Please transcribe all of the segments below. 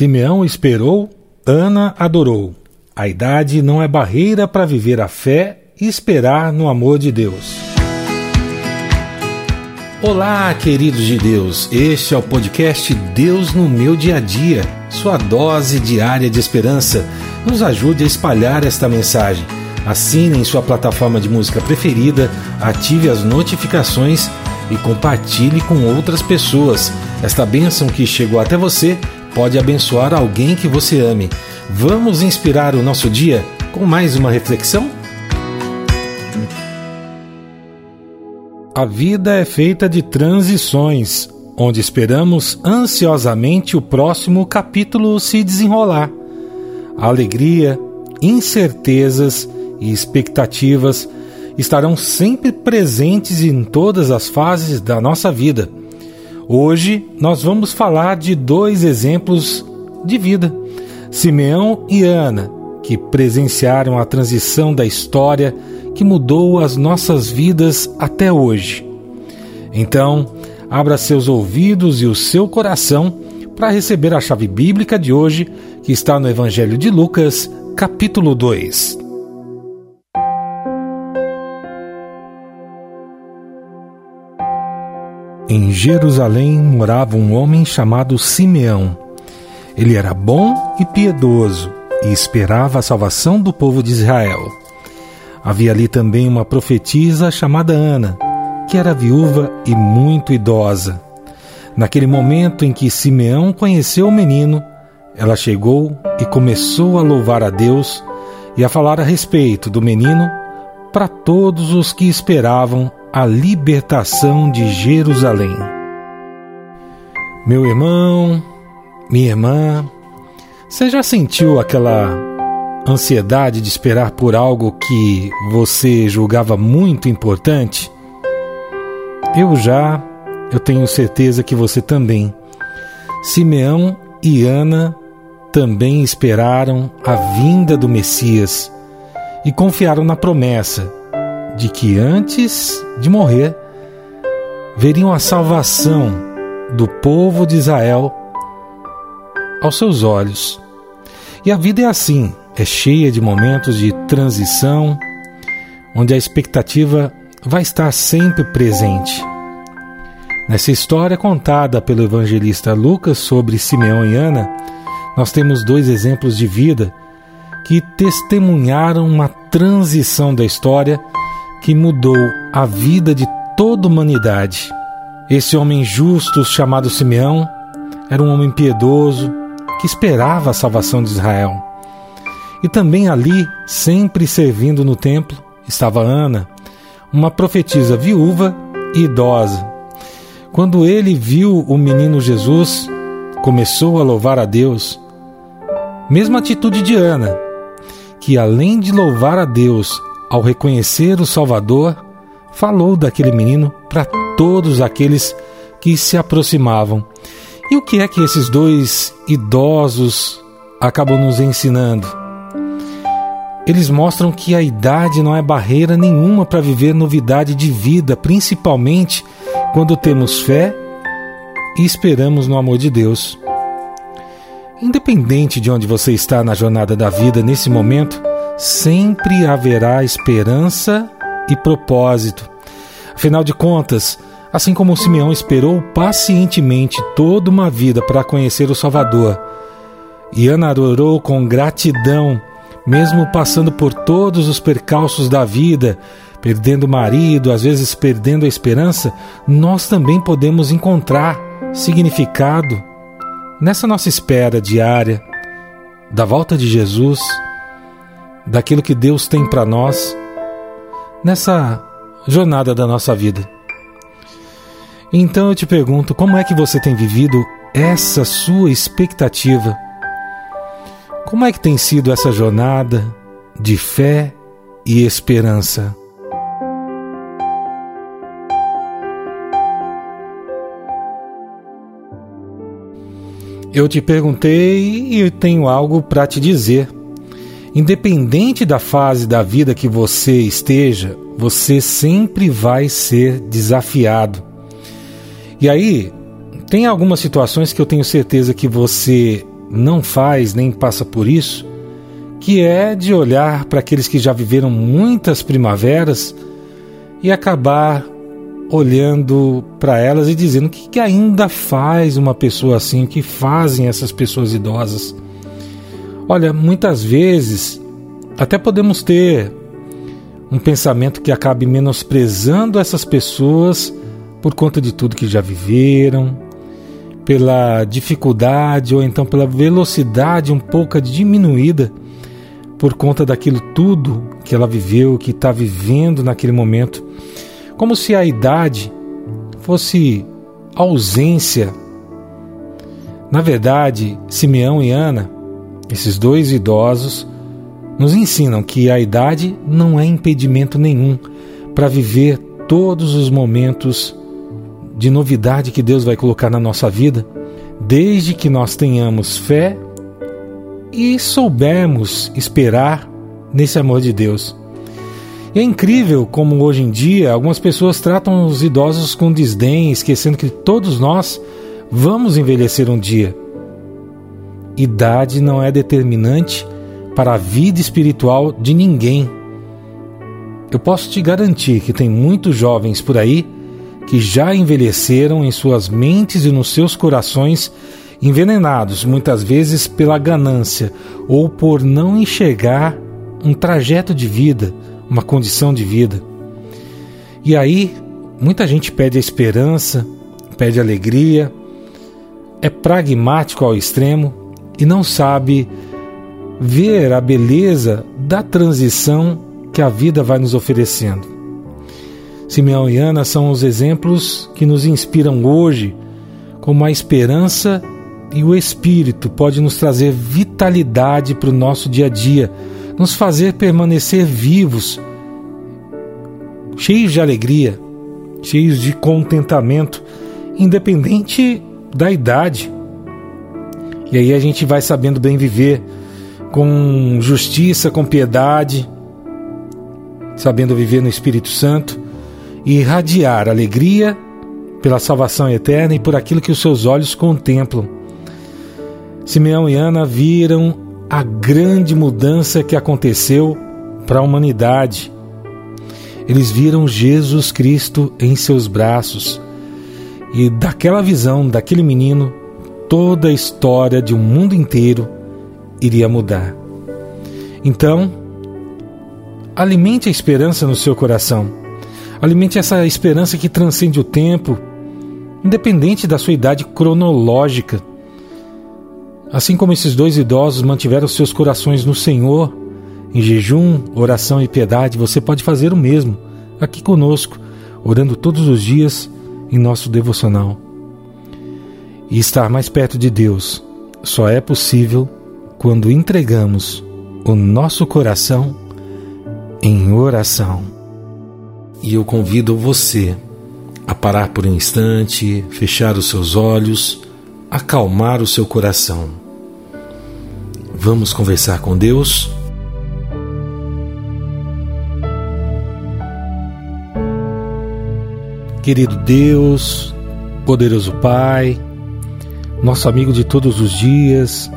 Simeão esperou, Ana adorou. A idade não é barreira para viver a fé e esperar no amor de Deus. Olá, queridos de Deus. Este é o podcast Deus no meu dia a dia, sua dose diária de esperança. Nos ajude a espalhar esta mensagem. Assine em sua plataforma de música preferida, ative as notificações e compartilhe com outras pessoas. Esta bênção que chegou até você pode abençoar alguém que você ame. Vamos inspirar o nosso dia com mais uma reflexão? A vida é feita de transições, onde esperamos ansiosamente o próximo capítulo se desenrolar. Alegria, incertezas e expectativas estarão sempre presentes em todas as fases da nossa vida Hoje nós vamos falar de dois exemplos de vida: Simeão e Ana, que presenciaram a transição da história que mudou as nossas vidas até hoje. Então, abra seus ouvidos e o seu coração para receber a chave bíblica de hoje, que está no Evangelho de Lucas, capítulo 2. Em Jerusalém morava um homem chamado Simeão. Ele era bom e piedoso e esperava a salvação do povo de Israel. Havia ali também uma profetisa chamada Ana, que era viúva e muito idosa. Naquele momento em que Simeão conheceu o menino, ela chegou e começou a louvar a Deus e a falar a respeito do menino para todos os que esperavam a libertação de Jerusalém. Meu irmão, minha irmã, você já sentiu aquela ansiedade de esperar por algo que você julgava muito importante? Eu já, eu tenho certeza que você também. Simeão e Ana também esperaram a vinda do Messias e confiaram na promessa de que antes de morrer veriam a salvação do povo de Israel aos seus olhos. E a vida é assim, é cheia de momentos de transição, onde a expectativa vai estar sempre presente. Nessa história contada pelo evangelista Lucas sobre Simeão e Ana, nós temos dois exemplos de vida que testemunharam uma transição da história que mudou a vida de toda a humanidade. Esse homem justo, chamado Simeão, era um homem piedoso que esperava a salvação de Israel. E também ali, sempre servindo no templo, estava Ana, uma profetisa viúva e idosa. Quando ele viu o menino Jesus, começou a louvar a Deus. Mesma atitude de Ana, que além de louvar a Deus, ao reconhecer o Salvador, falou daquele menino para todos aqueles que se aproximavam. E o que é que esses dois idosos acabam nos ensinando? Eles mostram que a idade não é barreira nenhuma para viver novidade de vida, principalmente quando temos fé e esperamos no amor de Deus. Independente de onde você está na jornada da vida nesse momento, sempre haverá esperança e propósito. Afinal de contas, assim como Simeão esperou pacientemente toda uma vida para conhecer o Salvador, e Ana adorou com gratidão, mesmo passando por todos os percalços da vida, perdendo o marido, às vezes perdendo a esperança, nós também podemos encontrar significado nessa nossa espera diária da volta de Jesus daquilo que Deus tem para nós nessa jornada da nossa vida. Então eu te pergunto, como é que você tem vivido essa sua expectativa? Como é que tem sido essa jornada de fé e esperança? Eu te perguntei e tenho algo para te dizer. Independente da fase da vida que você esteja, você sempre vai ser desafiado. E aí, tem algumas situações que eu tenho certeza que você não faz nem passa por isso, que é de olhar para aqueles que já viveram muitas primaveras e acabar olhando para elas e dizendo o que, que ainda faz uma pessoa assim, o que fazem essas pessoas idosas. Olha, muitas vezes até podemos ter um pensamento que acabe menosprezando essas pessoas por conta de tudo que já viveram, pela dificuldade ou então pela velocidade um pouco diminuída por conta daquilo tudo que ela viveu, que está vivendo naquele momento, como se a idade fosse ausência. Na verdade, Simeão e Ana, esses dois idosos, nos ensinam que a idade não é impedimento nenhum para viver todos os momentos de novidade que Deus vai colocar na nossa vida, desde que nós tenhamos fé e soubermos esperar nesse amor de Deus. É incrível como hoje em dia algumas pessoas tratam os idosos com desdém, esquecendo que todos nós vamos envelhecer um dia. Idade não é determinante para a vida espiritual de ninguém. Eu posso te garantir que tem muitos jovens por aí que já envelheceram em suas mentes e nos seus corações, envenenados muitas vezes pela ganância ou por não enxergar um trajeto de vida, uma condição de vida. E aí, muita gente pede a esperança, pede alegria, é pragmático ao extremo e não sabe ver a beleza da transição que a vida vai nos oferecendo. Simeão e Ana são os exemplos que nos inspiram hoje, como a esperança e o Espírito pode nos trazer vitalidade para o nosso dia a dia, nos fazer permanecer vivos, cheios de alegria, cheios de contentamento, independente da idade. E aí a gente vai sabendo bem viver com justiça, com piedade, sabendo viver no Espírito Santo e irradiar alegria pela salvação eterna e por aquilo que os seus olhos contemplam. Simeão e Ana viram a grande mudança que aconteceu para a humanidade. Eles viram Jesus Cristo em seus braços e daquela visão daquele menino, toda a história de um mundo inteiro iria mudar. Então, alimente a esperança no seu coração. Alimente essa esperança que transcende o tempo, independente da sua idade cronológica. Assim como esses dois idosos mantiveram seus corações no Senhor, em jejum, oração e piedade, você pode fazer o mesmo aqui conosco, orando todos os dias em nosso devocional. E estar mais perto de Deus só é possível quando entregamos o nosso coração em oração. E eu convido você a parar por um instante, fechar os seus olhos, acalmar o seu coração. Vamos conversar com Deus? Querido Deus, poderoso Pai, nosso amigo de todos os dias,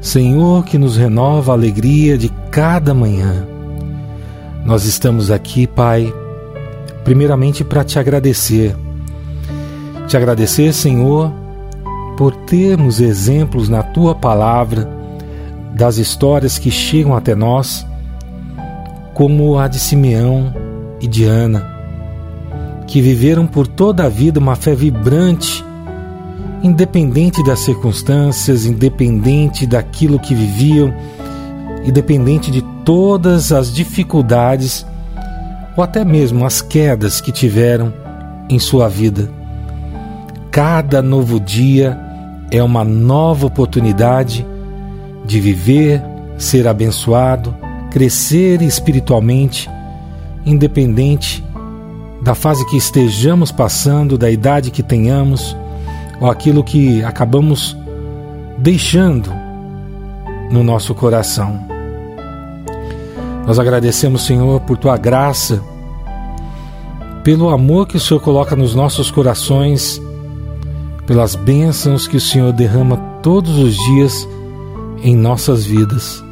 Senhor que nos renova a alegria de cada manhã. Nós estamos aqui, Pai, primeiramente para te agradecer. Te agradecer, Senhor, por termos exemplos na tua palavra das histórias que chegam até nós, como a de Simeão e de Ana, que viveram por toda a vida uma fé vibrante independente das circunstâncias, independente daquilo que viviam, independente de todas as dificuldades ou até mesmo as quedas que tiveram em sua vida. Cada novo dia é uma nova oportunidade de viver, ser abençoado, crescer espiritualmente, independente da fase que estejamos passando, da idade que tenhamos ou aquilo que acabamos deixando no nosso coração. Nós agradecemos, Senhor, por tua graça, pelo amor que o Senhor coloca nos nossos corações, pelas bênçãos que o Senhor derrama todos os dias em nossas vidas.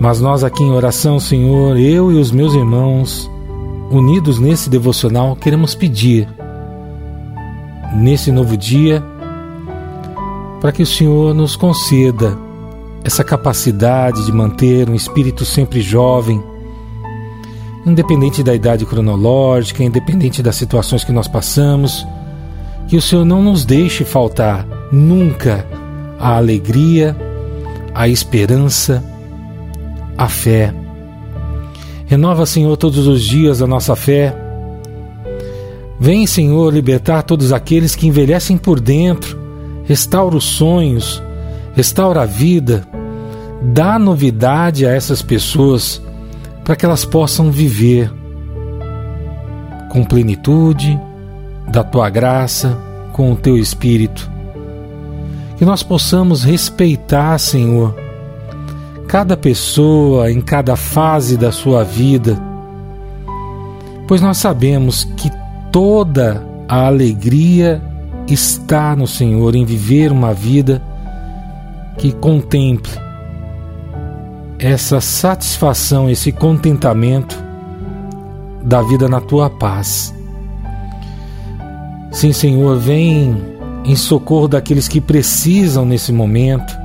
Mas nós aqui em oração, Senhor, eu e os meus irmãos, unidos nesse devocional, queremos pedir, nesse novo dia, para que o Senhor nos conceda essa capacidade de manter um espírito sempre jovem, independente da idade cronológica, independente das situações que nós passamos, que o Senhor não nos deixe faltar nunca a alegria, a esperança, a fé. Renova, Senhor, todos os dias a nossa fé. Vem, Senhor, libertar todos aqueles que envelhecem por dentro. Restaura os sonhos, restaura a vida, dá novidade a essas pessoas para que elas possam viver com plenitude da tua graça, com o teu espírito. Que nós possamos respeitar, Senhor, cada pessoa em cada fase da sua vida, pois nós sabemos que toda a alegria está no Senhor em viver uma vida que contemple essa satisfação, esse contentamento da vida na tua paz. Sim, Senhor, vem em socorro daqueles que precisam nesse momento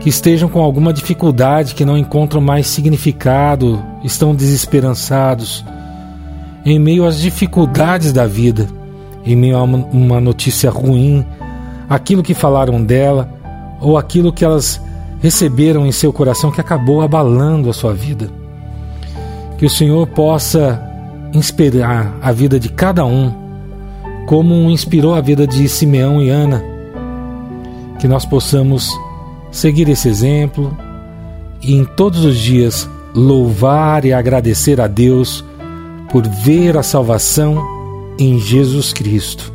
que estejam com alguma dificuldade, que não encontram mais significado, estão desesperançados, em meio às dificuldades da vida, em meio a uma notícia ruim, aquilo que falaram dela ou aquilo que elas receberam em seu coração que acabou abalando a sua vida. Que o Senhor possa inspirar a vida de cada um, como inspirou a vida de Simeão e Ana. Que nós possamos seguir esse exemplo e em todos os dias louvar e agradecer a Deus por ver a salvação em Jesus Cristo.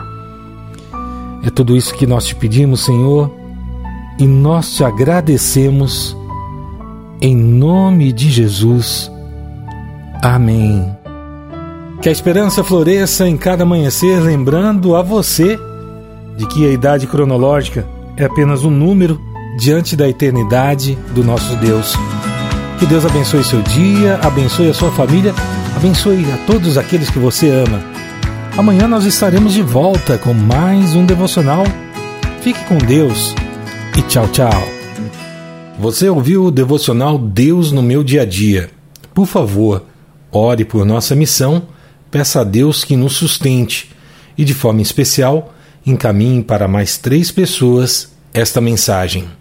É tudo isso que nós te pedimos, Senhor, e nós te agradecemos em nome de Jesus. Amém. Que a esperança floresça em cada amanhecer, lembrando a você de que a idade cronológica é apenas um número diante da eternidade do nosso Deus. Que Deus abençoe seu dia, abençoe a sua família, abençoe a todos aqueles que você ama. Amanhã nós estaremos de volta com mais um devocional. Fique com Deus e tchau, tchau. Você ouviu o devocional Deus no meu dia a dia? Por favor, ore por nossa missão, peça a Deus que nos sustente e, de forma especial, encaminhe para mais três pessoas esta mensagem.